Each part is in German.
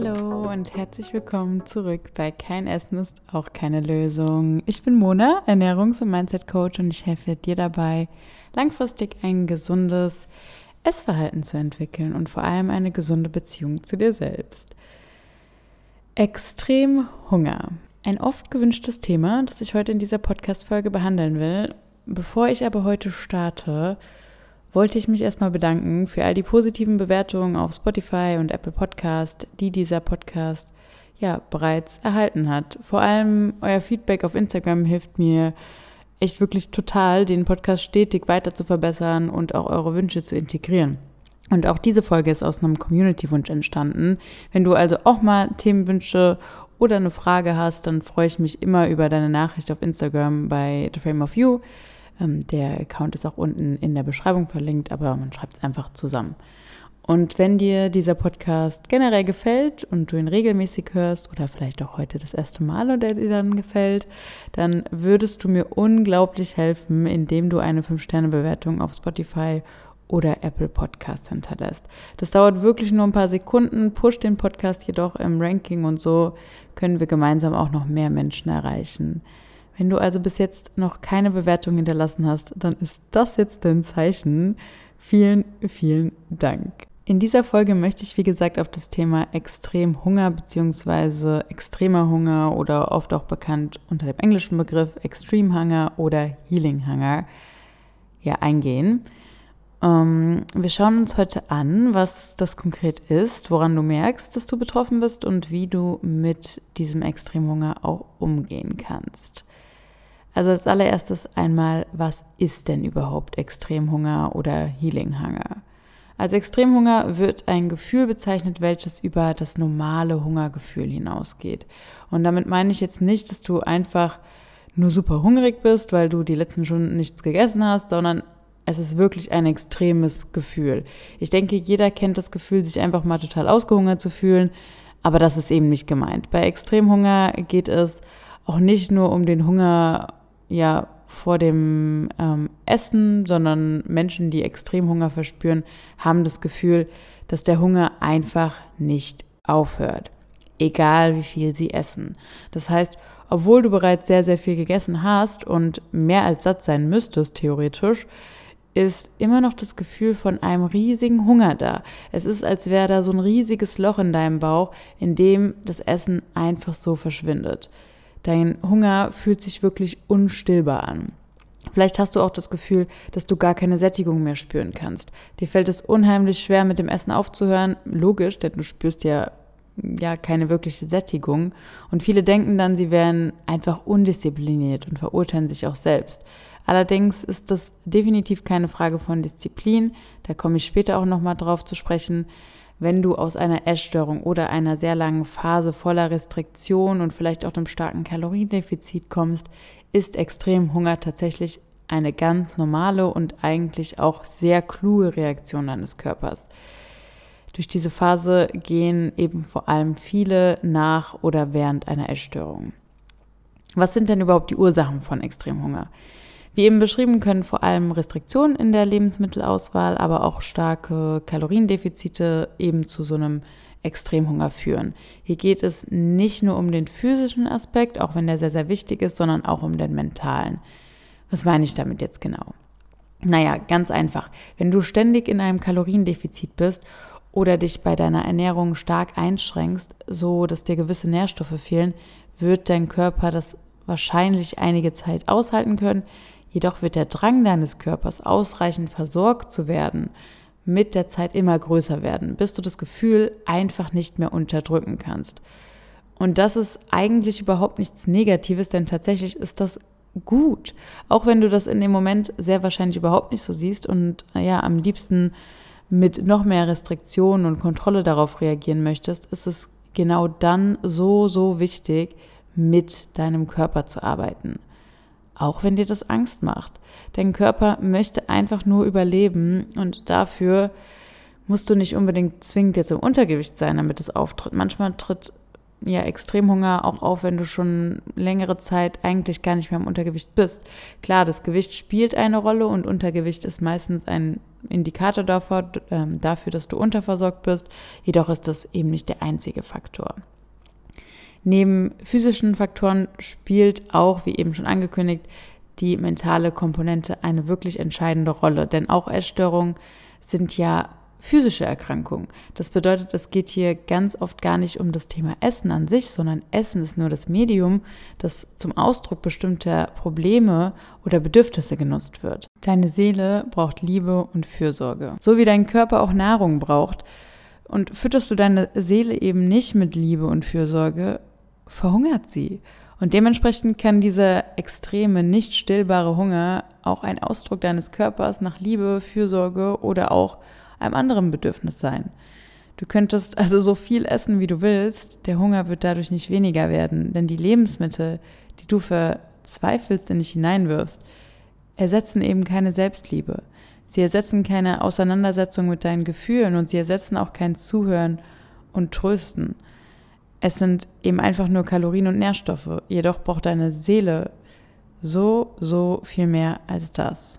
Hallo und herzlich willkommen zurück bei Kein Essen ist auch keine Lösung. Ich bin Mona, Ernährungs- und Mindset-Coach und ich helfe dir dabei, langfristig ein gesundes Essverhalten zu entwickeln und vor allem eine gesunde Beziehung zu dir selbst. Extrem Hunger. Ein oft gewünschtes Thema, das ich heute in dieser Podcast-Folge behandeln will. Bevor ich aber heute starte, wollte ich mich erstmal bedanken für all die positiven Bewertungen auf Spotify und Apple Podcast, die dieser Podcast ja bereits erhalten hat. Vor allem euer Feedback auf Instagram hilft mir echt wirklich total, den Podcast stetig weiter zu verbessern und auch eure Wünsche zu integrieren. Und auch diese Folge ist aus einem Community-Wunsch entstanden. Wenn du also auch mal Themenwünsche oder eine Frage hast, dann freue ich mich immer über deine Nachricht auf Instagram bei The Frame of You. Ähm, der Account ist auch unten in der Beschreibung verlinkt, aber man schreibt es einfach zusammen. Und wenn dir dieser Podcast generell gefällt und du ihn regelmäßig hörst oder vielleicht auch heute das erste Mal und er dir dann gefällt, dann würdest du mir unglaublich helfen, indem du eine 5-Sterne-Bewertung auf Spotify oder Apple Podcasts hinterlässt. Das dauert wirklich nur ein paar Sekunden, pusht den Podcast jedoch im Ranking und so können wir gemeinsam auch noch mehr Menschen erreichen. Wenn du also bis jetzt noch keine Bewertung hinterlassen hast, dann ist das jetzt dein Zeichen. Vielen, vielen Dank. In dieser Folge möchte ich, wie gesagt, auf das Thema Extremhunger bzw. extremer Hunger oder oft auch bekannt unter dem englischen Begriff Extreme Hunger oder Healing Hunger ja, eingehen. Ähm, wir schauen uns heute an, was das konkret ist, woran du merkst, dass du betroffen bist und wie du mit diesem Extremhunger auch umgehen kannst. Also als allererstes einmal, was ist denn überhaupt Extremhunger oder Healing Hunger? Als Extremhunger wird ein Gefühl bezeichnet, welches über das normale Hungergefühl hinausgeht. Und damit meine ich jetzt nicht, dass du einfach nur super hungrig bist, weil du die letzten Stunden nichts gegessen hast, sondern es ist wirklich ein extremes Gefühl. Ich denke, jeder kennt das Gefühl, sich einfach mal total ausgehungert zu fühlen, aber das ist eben nicht gemeint. Bei Extremhunger geht es auch nicht nur um den Hunger ja vor dem ähm, Essen, sondern Menschen, die Extremhunger verspüren, haben das Gefühl, dass der Hunger einfach nicht aufhört, egal wie viel sie essen. Das heißt, obwohl du bereits sehr, sehr viel gegessen hast und mehr als satt sein müsstest, theoretisch, ist immer noch das Gefühl von einem riesigen Hunger da. Es ist, als wäre da so ein riesiges Loch in deinem Bauch, in dem das Essen einfach so verschwindet. Dein Hunger fühlt sich wirklich unstillbar an. Vielleicht hast du auch das Gefühl, dass du gar keine Sättigung mehr spüren kannst. Dir fällt es unheimlich schwer, mit dem Essen aufzuhören. Logisch, denn du spürst ja ja keine wirkliche Sättigung. Und viele denken dann, sie wären einfach undiszipliniert und verurteilen sich auch selbst. Allerdings ist das definitiv keine Frage von Disziplin. Da komme ich später auch nochmal drauf zu sprechen. Wenn du aus einer Essstörung oder einer sehr langen Phase voller Restriktion und vielleicht auch einem starken Kaloriendefizit kommst, ist Extremhunger tatsächlich eine ganz normale und eigentlich auch sehr kluge Reaktion deines Körpers. Durch diese Phase gehen eben vor allem viele nach oder während einer Essstörung. Was sind denn überhaupt die Ursachen von Extremhunger? Wie eben beschrieben, können vor allem Restriktionen in der Lebensmittelauswahl, aber auch starke Kaloriendefizite eben zu so einem Extremhunger führen. Hier geht es nicht nur um den physischen Aspekt, auch wenn der sehr, sehr wichtig ist, sondern auch um den mentalen. Was meine ich damit jetzt genau? Naja, ganz einfach. Wenn du ständig in einem Kaloriendefizit bist oder dich bei deiner Ernährung stark einschränkst, so dass dir gewisse Nährstoffe fehlen, wird dein Körper das wahrscheinlich einige Zeit aushalten können, Jedoch wird der Drang deines Körpers, ausreichend versorgt zu werden, mit der Zeit immer größer werden, bis du das Gefühl einfach nicht mehr unterdrücken kannst. Und das ist eigentlich überhaupt nichts Negatives, denn tatsächlich ist das gut. Auch wenn du das in dem Moment sehr wahrscheinlich überhaupt nicht so siehst und ja, am liebsten mit noch mehr Restriktionen und Kontrolle darauf reagieren möchtest, ist es genau dann so, so wichtig, mit deinem Körper zu arbeiten auch wenn dir das Angst macht. Dein Körper möchte einfach nur überleben und dafür musst du nicht unbedingt zwingend jetzt im Untergewicht sein, damit es auftritt. Manchmal tritt ja, Extremhunger auch auf, wenn du schon längere Zeit eigentlich gar nicht mehr im Untergewicht bist. Klar, das Gewicht spielt eine Rolle und Untergewicht ist meistens ein Indikator dafür, äh, dafür, dass du unterversorgt bist. Jedoch ist das eben nicht der einzige Faktor. Neben physischen Faktoren spielt auch, wie eben schon angekündigt, die mentale Komponente eine wirklich entscheidende Rolle. Denn auch Essstörungen sind ja physische Erkrankung. Das bedeutet, es geht hier ganz oft gar nicht um das Thema Essen an sich, sondern Essen ist nur das Medium, das zum Ausdruck bestimmter Probleme oder Bedürfnisse genutzt wird. Deine Seele braucht Liebe und Fürsorge. So wie dein Körper auch Nahrung braucht. Und fütterst du deine Seele eben nicht mit Liebe und Fürsorge, verhungert sie. Und dementsprechend kann dieser extreme, nicht stillbare Hunger auch ein Ausdruck deines Körpers nach Liebe, Fürsorge oder auch einem anderen Bedürfnis sein. Du könntest also so viel essen, wie du willst, der Hunger wird dadurch nicht weniger werden, denn die Lebensmittel, die du verzweifelst in dich hineinwirfst, ersetzen eben keine Selbstliebe. Sie ersetzen keine Auseinandersetzung mit deinen Gefühlen und sie ersetzen auch kein Zuhören und Trösten. Es sind eben einfach nur Kalorien und Nährstoffe, jedoch braucht deine Seele so, so viel mehr als das.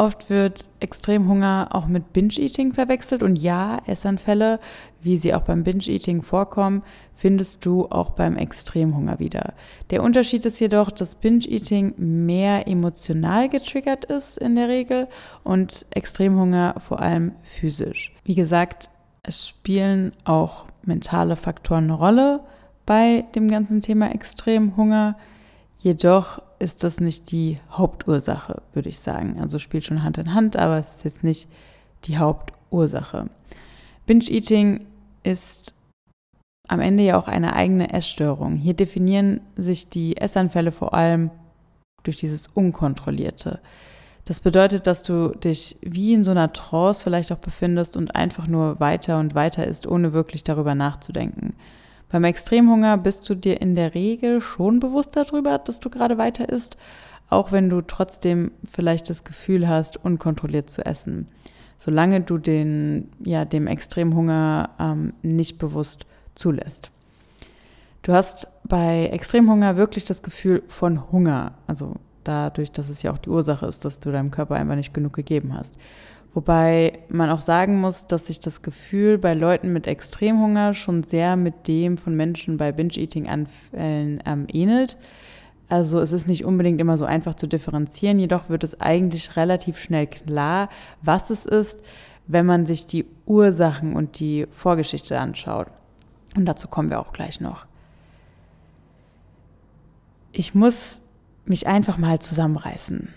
Oft wird Extremhunger auch mit Binge-Eating verwechselt und ja, Essanfälle, wie sie auch beim Binge-Eating vorkommen, findest du auch beim Extremhunger wieder. Der Unterschied ist jedoch, dass Binge-Eating mehr emotional getriggert ist in der Regel und Extremhunger vor allem physisch. Wie gesagt, es spielen auch mentale Faktoren eine Rolle bei dem ganzen Thema Extremhunger. Jedoch ist das nicht die Hauptursache, würde ich sagen. Also spielt schon Hand in Hand, aber es ist jetzt nicht die Hauptursache. Binge-Eating ist am Ende ja auch eine eigene Essstörung. Hier definieren sich die Essanfälle vor allem durch dieses Unkontrollierte. Das bedeutet, dass du dich wie in so einer Trance vielleicht auch befindest und einfach nur weiter und weiter isst, ohne wirklich darüber nachzudenken. Beim Extremhunger bist du dir in der Regel schon bewusst darüber, dass du gerade weiter isst, auch wenn du trotzdem vielleicht das Gefühl hast, unkontrolliert zu essen. Solange du den, ja, dem Extremhunger ähm, nicht bewusst zulässt. Du hast bei Extremhunger wirklich das Gefühl von Hunger, also dadurch, dass es ja auch die Ursache ist, dass du deinem Körper einfach nicht genug gegeben hast. Wobei man auch sagen muss, dass sich das Gefühl bei Leuten mit Extremhunger schon sehr mit dem von Menschen bei Binge-Eating-Anfällen ähm, ähnelt. Also es ist nicht unbedingt immer so einfach zu differenzieren, jedoch wird es eigentlich relativ schnell klar, was es ist, wenn man sich die Ursachen und die Vorgeschichte anschaut. Und dazu kommen wir auch gleich noch. Ich muss mich einfach mal zusammenreißen.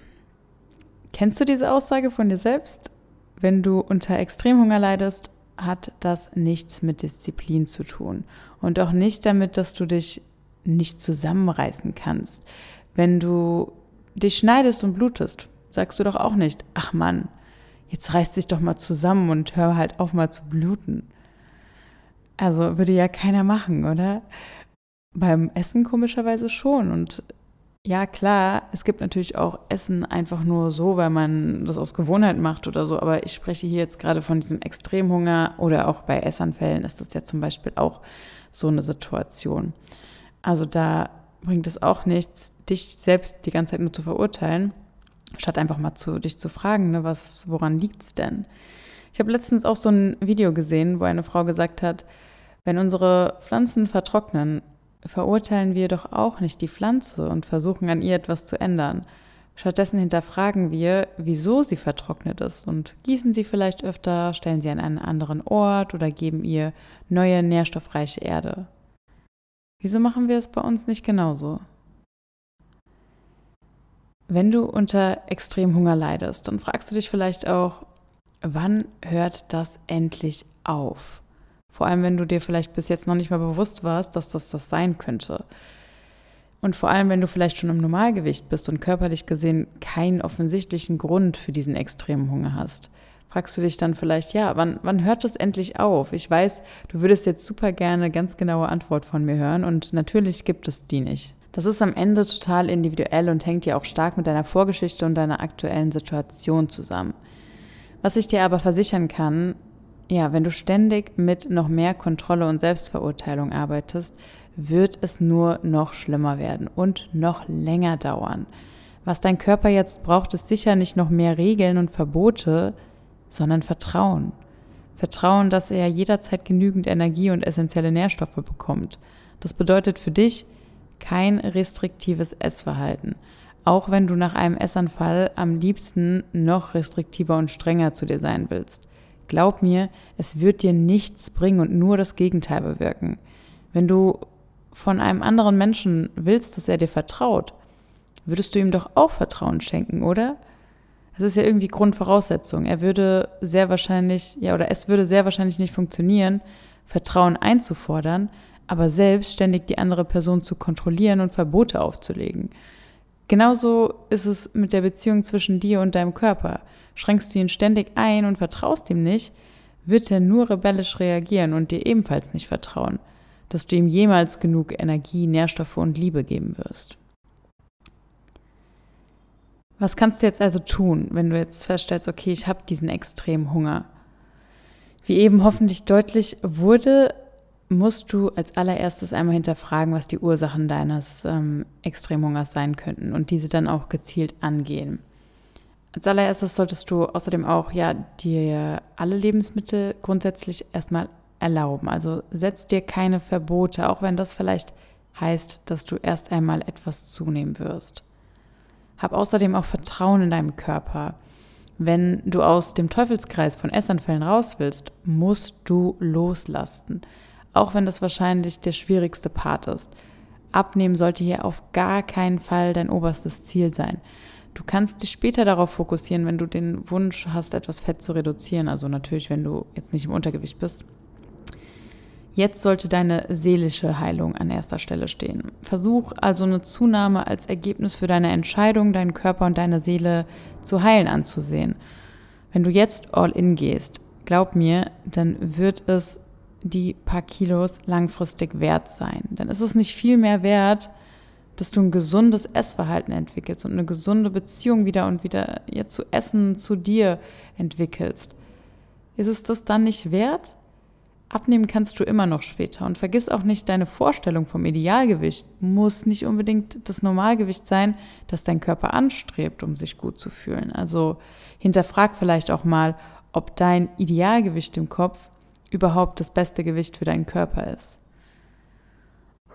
Kennst du diese Aussage von dir selbst? Wenn du unter Extremhunger leidest, hat das nichts mit Disziplin zu tun und auch nicht damit, dass du dich nicht zusammenreißen kannst. Wenn du dich schneidest und blutest, sagst du doch auch nicht, ach Mann, jetzt reiß dich doch mal zusammen und hör halt auf mal zu bluten. Also würde ja keiner machen, oder? Beim Essen komischerweise schon. Und ja, klar, es gibt natürlich auch Essen einfach nur so, weil man das aus Gewohnheit macht oder so, aber ich spreche hier jetzt gerade von diesem Extremhunger oder auch bei Essanfällen ist das ja zum Beispiel auch so eine Situation. Also da bringt es auch nichts, dich selbst die ganze Zeit nur zu verurteilen, statt einfach mal zu dich zu fragen, ne, was, woran liegt's denn? Ich habe letztens auch so ein Video gesehen, wo eine Frau gesagt hat, wenn unsere Pflanzen vertrocknen, verurteilen wir doch auch nicht die Pflanze und versuchen an ihr etwas zu ändern. Stattdessen hinterfragen wir, wieso sie vertrocknet ist und gießen sie vielleicht öfter, stellen sie an einen anderen Ort oder geben ihr neue nährstoffreiche Erde. Wieso machen wir es bei uns nicht genauso? Wenn du unter Extremhunger leidest, dann fragst du dich vielleicht auch, wann hört das endlich auf? Vor allem, wenn du dir vielleicht bis jetzt noch nicht mal bewusst warst, dass das das sein könnte. Und vor allem, wenn du vielleicht schon im Normalgewicht bist und körperlich gesehen keinen offensichtlichen Grund für diesen extremen Hunger hast, fragst du dich dann vielleicht, ja, wann, wann hört das endlich auf? Ich weiß, du würdest jetzt super gerne ganz genaue Antwort von mir hören und natürlich gibt es die nicht. Das ist am Ende total individuell und hängt ja auch stark mit deiner Vorgeschichte und deiner aktuellen Situation zusammen. Was ich dir aber versichern kann, ja, wenn du ständig mit noch mehr Kontrolle und Selbstverurteilung arbeitest, wird es nur noch schlimmer werden und noch länger dauern. Was dein Körper jetzt braucht, ist sicher nicht noch mehr Regeln und Verbote, sondern Vertrauen. Vertrauen, dass er jederzeit genügend Energie und essentielle Nährstoffe bekommt. Das bedeutet für dich kein restriktives Essverhalten, auch wenn du nach einem Essanfall am liebsten noch restriktiver und strenger zu dir sein willst. Glaub mir, es wird dir nichts bringen und nur das Gegenteil bewirken. Wenn du von einem anderen Menschen willst, dass er dir vertraut, würdest du ihm doch auch Vertrauen schenken, oder? Das ist ja irgendwie Grundvoraussetzung. Er würde sehr wahrscheinlich, ja, oder es würde sehr wahrscheinlich nicht funktionieren, Vertrauen einzufordern, aber selbstständig die andere Person zu kontrollieren und Verbote aufzulegen. Genauso ist es mit der Beziehung zwischen dir und deinem Körper. Schränkst du ihn ständig ein und vertraust ihm nicht, wird er nur rebellisch reagieren und dir ebenfalls nicht vertrauen, dass du ihm jemals genug Energie, Nährstoffe und Liebe geben wirst. Was kannst du jetzt also tun, wenn du jetzt feststellst, okay, ich habe diesen extremen Hunger? Wie eben hoffentlich deutlich wurde, musst du als allererstes einmal hinterfragen, was die Ursachen deines ähm, Extremhungers sein könnten und diese dann auch gezielt angehen. Als allererstes solltest du außerdem auch ja dir alle Lebensmittel grundsätzlich erstmal erlauben. Also setz dir keine Verbote, auch wenn das vielleicht heißt, dass du erst einmal etwas zunehmen wirst. Hab außerdem auch Vertrauen in deinem Körper. Wenn du aus dem Teufelskreis von Essanfällen raus willst, musst du loslassen. Auch wenn das wahrscheinlich der schwierigste Part ist. Abnehmen sollte hier auf gar keinen Fall dein oberstes Ziel sein. Du kannst dich später darauf fokussieren, wenn du den Wunsch hast, etwas Fett zu reduzieren. Also natürlich, wenn du jetzt nicht im Untergewicht bist. Jetzt sollte deine seelische Heilung an erster Stelle stehen. Versuch also eine Zunahme als Ergebnis für deine Entscheidung, deinen Körper und deine Seele zu heilen anzusehen. Wenn du jetzt all in gehst, glaub mir, dann wird es die paar Kilos langfristig wert sein. Dann ist es nicht viel mehr wert, dass du ein gesundes Essverhalten entwickelst und eine gesunde Beziehung wieder und wieder ja, zu Essen, zu dir entwickelst. Ist es das dann nicht wert? Abnehmen kannst du immer noch später. Und vergiss auch nicht, deine Vorstellung vom Idealgewicht muss nicht unbedingt das Normalgewicht sein, das dein Körper anstrebt, um sich gut zu fühlen. Also hinterfrag vielleicht auch mal, ob dein Idealgewicht im Kopf überhaupt das beste Gewicht für deinen Körper ist.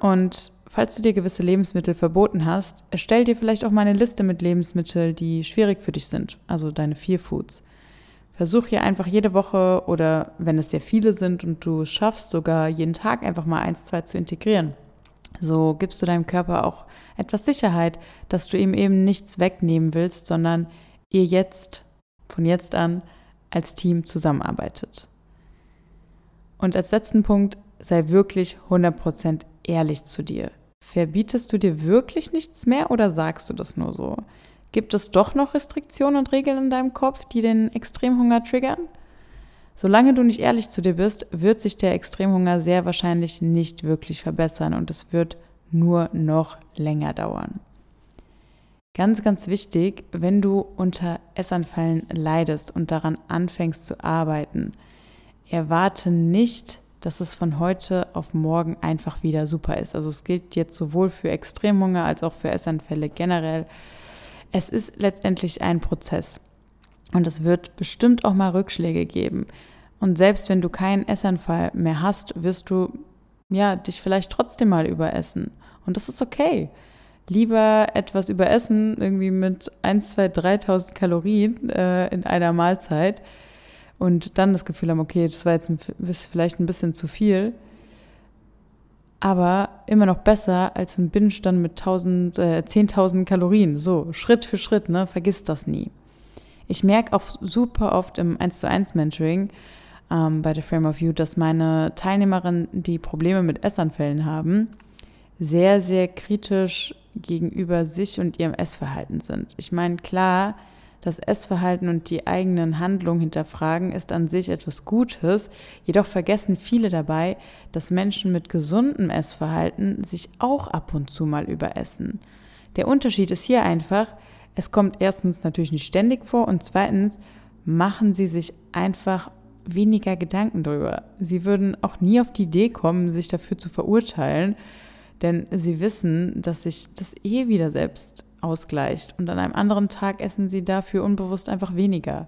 Und falls du dir gewisse Lebensmittel verboten hast, erstell dir vielleicht auch mal eine Liste mit Lebensmitteln, die schwierig für dich sind, also deine Vier Foods. Versuch hier einfach jede Woche oder wenn es sehr viele sind und du es schaffst, sogar jeden Tag einfach mal eins, zwei zu integrieren. So gibst du deinem Körper auch etwas Sicherheit, dass du ihm eben nichts wegnehmen willst, sondern ihr jetzt, von jetzt an, als Team zusammenarbeitet. Und als letzten Punkt, sei wirklich 100% ehrlich zu dir. Verbietest du dir wirklich nichts mehr oder sagst du das nur so? Gibt es doch noch Restriktionen und Regeln in deinem Kopf, die den Extremhunger triggern? Solange du nicht ehrlich zu dir bist, wird sich der Extremhunger sehr wahrscheinlich nicht wirklich verbessern und es wird nur noch länger dauern. Ganz, ganz wichtig, wenn du unter Essanfallen leidest und daran anfängst zu arbeiten, erwarte nicht, dass es von heute auf morgen einfach wieder super ist. Also es gilt jetzt sowohl für Extremhunger als auch für Essanfälle generell. Es ist letztendlich ein Prozess. Und es wird bestimmt auch mal Rückschläge geben. Und selbst wenn du keinen Essanfall mehr hast, wirst du ja dich vielleicht trotzdem mal überessen. Und das ist okay. Lieber etwas überessen, irgendwie mit 1, 2, 3.000 Kalorien äh, in einer Mahlzeit und dann das Gefühl haben, okay, das war jetzt ein, vielleicht ein bisschen zu viel, aber immer noch besser als ein Binge dann mit 1000, äh, 10.000 Kalorien. So, Schritt für Schritt, ne? Vergiss das nie. Ich merke auch super oft im 1 zu 1 Mentoring ähm, bei der Frame of You, dass meine Teilnehmerinnen, die Probleme mit Essanfällen haben, sehr, sehr kritisch gegenüber sich und ihrem Essverhalten sind. Ich meine, klar, das Essverhalten und die eigenen Handlungen hinterfragen ist an sich etwas Gutes, jedoch vergessen viele dabei, dass Menschen mit gesundem Essverhalten sich auch ab und zu mal überessen. Der Unterschied ist hier einfach, es kommt erstens natürlich nicht ständig vor und zweitens machen sie sich einfach weniger Gedanken drüber. Sie würden auch nie auf die Idee kommen, sich dafür zu verurteilen, denn sie wissen, dass sich das eh wieder selbst ausgleicht und an einem anderen Tag essen sie dafür unbewusst einfach weniger.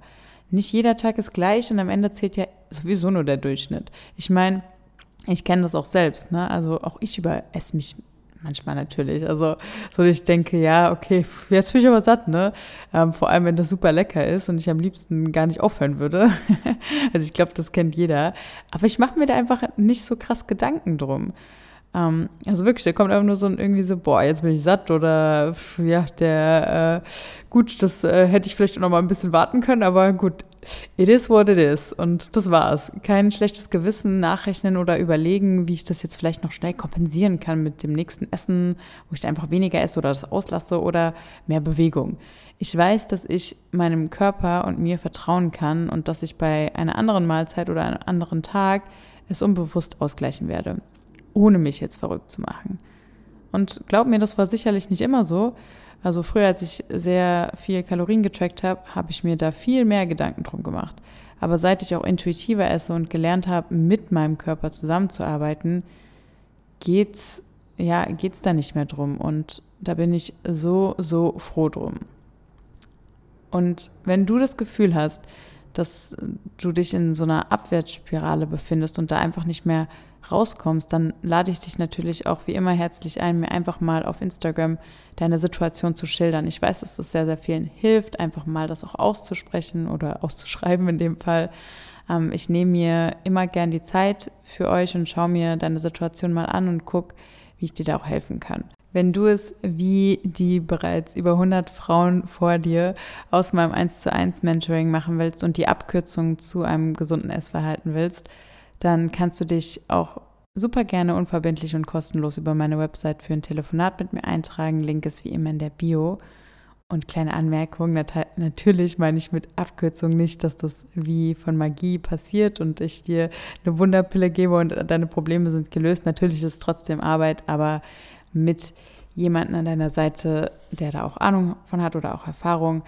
Nicht jeder Tag ist gleich und am Ende zählt ja sowieso nur der Durchschnitt. Ich meine, ich kenne das auch selbst, ne? Also auch ich überesse mich manchmal natürlich. Also so ich denke, ja, okay, jetzt bin ich aber satt, ne? Ähm, vor allem, wenn das super lecker ist und ich am liebsten gar nicht aufhören würde. also ich glaube, das kennt jeder. Aber ich mache mir da einfach nicht so krass Gedanken drum. Ähm, also wirklich, da kommt einfach nur so ein irgendwie so, boah, jetzt bin ich satt oder ja, der, äh, gut, das äh, hätte ich vielleicht noch mal ein bisschen warten können, aber gut, it is what it is und das war's. Kein schlechtes Gewissen nachrechnen oder überlegen, wie ich das jetzt vielleicht noch schnell kompensieren kann mit dem nächsten Essen, wo ich einfach weniger esse oder das auslasse oder mehr Bewegung. Ich weiß, dass ich meinem Körper und mir vertrauen kann und dass ich bei einer anderen Mahlzeit oder einem anderen Tag es unbewusst ausgleichen werde ohne mich jetzt verrückt zu machen. Und glaub mir, das war sicherlich nicht immer so. Also früher, als ich sehr viel Kalorien getrackt habe, habe ich mir da viel mehr Gedanken drum gemacht. Aber seit ich auch intuitiver esse und gelernt habe, mit meinem Körper zusammenzuarbeiten, geht's ja geht's da nicht mehr drum. Und da bin ich so so froh drum. Und wenn du das Gefühl hast, dass du dich in so einer Abwärtsspirale befindest und da einfach nicht mehr rauskommst, dann lade ich dich natürlich auch wie immer herzlich ein, mir einfach mal auf Instagram deine Situation zu schildern. Ich weiß, dass das sehr, sehr vielen hilft, einfach mal das auch auszusprechen oder auszuschreiben in dem Fall. Ähm, ich nehme mir immer gern die Zeit für euch und schaue mir deine Situation mal an und gucke, wie ich dir da auch helfen kann. Wenn du es wie die bereits über 100 Frauen vor dir aus meinem 1 zu 1 Mentoring machen willst und die Abkürzung zu einem gesunden Essverhalten willst, dann kannst du dich auch super gerne unverbindlich und kostenlos über meine Website für ein Telefonat mit mir eintragen. Link ist wie immer in der Bio. Und kleine Anmerkung, natürlich meine ich mit Abkürzung nicht, dass das wie von Magie passiert und ich dir eine Wunderpille gebe und deine Probleme sind gelöst. Natürlich ist es trotzdem Arbeit, aber mit jemandem an deiner Seite, der da auch Ahnung von hat oder auch Erfahrung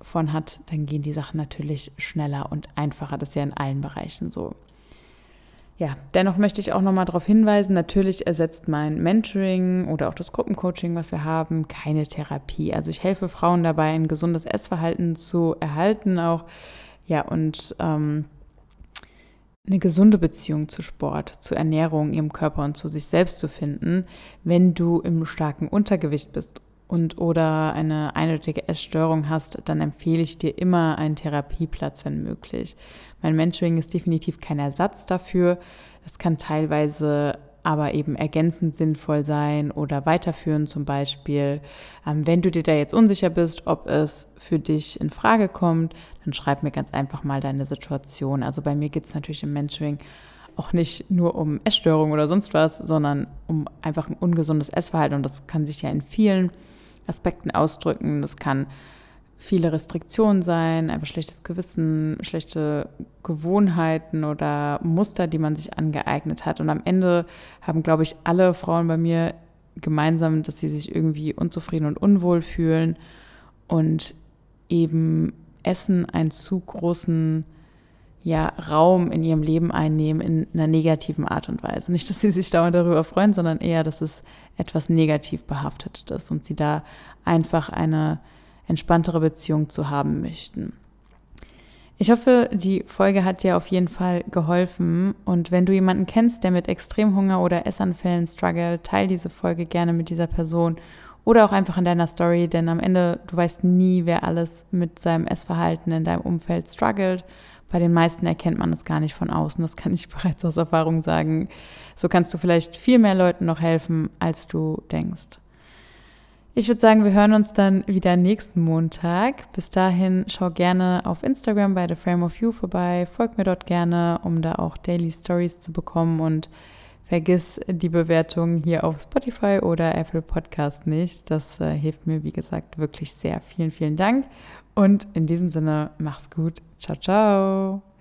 von hat, dann gehen die Sachen natürlich schneller und einfacher. Das ist ja in allen Bereichen so. Ja, dennoch möchte ich auch nochmal darauf hinweisen, natürlich ersetzt mein Mentoring oder auch das Gruppencoaching, was wir haben, keine Therapie. Also ich helfe Frauen dabei, ein gesundes Essverhalten zu erhalten auch, ja, und ähm, eine gesunde Beziehung zu Sport, zu Ernährung, ihrem Körper und zu sich selbst zu finden, wenn du im starken Untergewicht bist und oder eine eindeutige Essstörung hast, dann empfehle ich dir immer einen Therapieplatz, wenn möglich. Mein Mentoring ist definitiv kein Ersatz dafür. Das kann teilweise aber eben ergänzend sinnvoll sein oder weiterführen zum Beispiel. Ähm, wenn du dir da jetzt unsicher bist, ob es für dich in Frage kommt, dann schreib mir ganz einfach mal deine Situation. Also bei mir geht es natürlich im Mentoring auch nicht nur um Essstörungen oder sonst was, sondern um einfach ein ungesundes Essverhalten und das kann sich ja in vielen Aspekten ausdrücken. Das kann viele Restriktionen sein, einfach schlechtes Gewissen, schlechte Gewohnheiten oder Muster, die man sich angeeignet hat. Und am Ende haben, glaube ich, alle Frauen bei mir gemeinsam, dass sie sich irgendwie unzufrieden und unwohl fühlen und eben Essen einen zu großen ja, Raum in ihrem Leben einnehmen in einer negativen Art und Weise. Nicht, dass sie sich dauernd darüber freuen, sondern eher, dass es etwas negativ behaftet ist und sie da einfach eine entspanntere Beziehung zu haben möchten. Ich hoffe, die Folge hat dir auf jeden Fall geholfen. Und wenn du jemanden kennst, der mit Extremhunger oder Essanfällen struggelt, teile diese Folge gerne mit dieser Person oder auch einfach in deiner Story, denn am Ende, du weißt nie, wer alles mit seinem Essverhalten in deinem Umfeld struggelt. Bei den meisten erkennt man es gar nicht von außen. Das kann ich bereits aus Erfahrung sagen. So kannst du vielleicht viel mehr Leuten noch helfen, als du denkst. Ich würde sagen, wir hören uns dann wieder nächsten Montag. Bis dahin schau gerne auf Instagram bei The Frame of You vorbei. Folg mir dort gerne, um da auch Daily Stories zu bekommen und vergiss die Bewertung hier auf Spotify oder Apple Podcast nicht. Das äh, hilft mir, wie gesagt, wirklich sehr. Vielen, vielen Dank. Und in diesem Sinne, mach's gut. Ciao, ciao.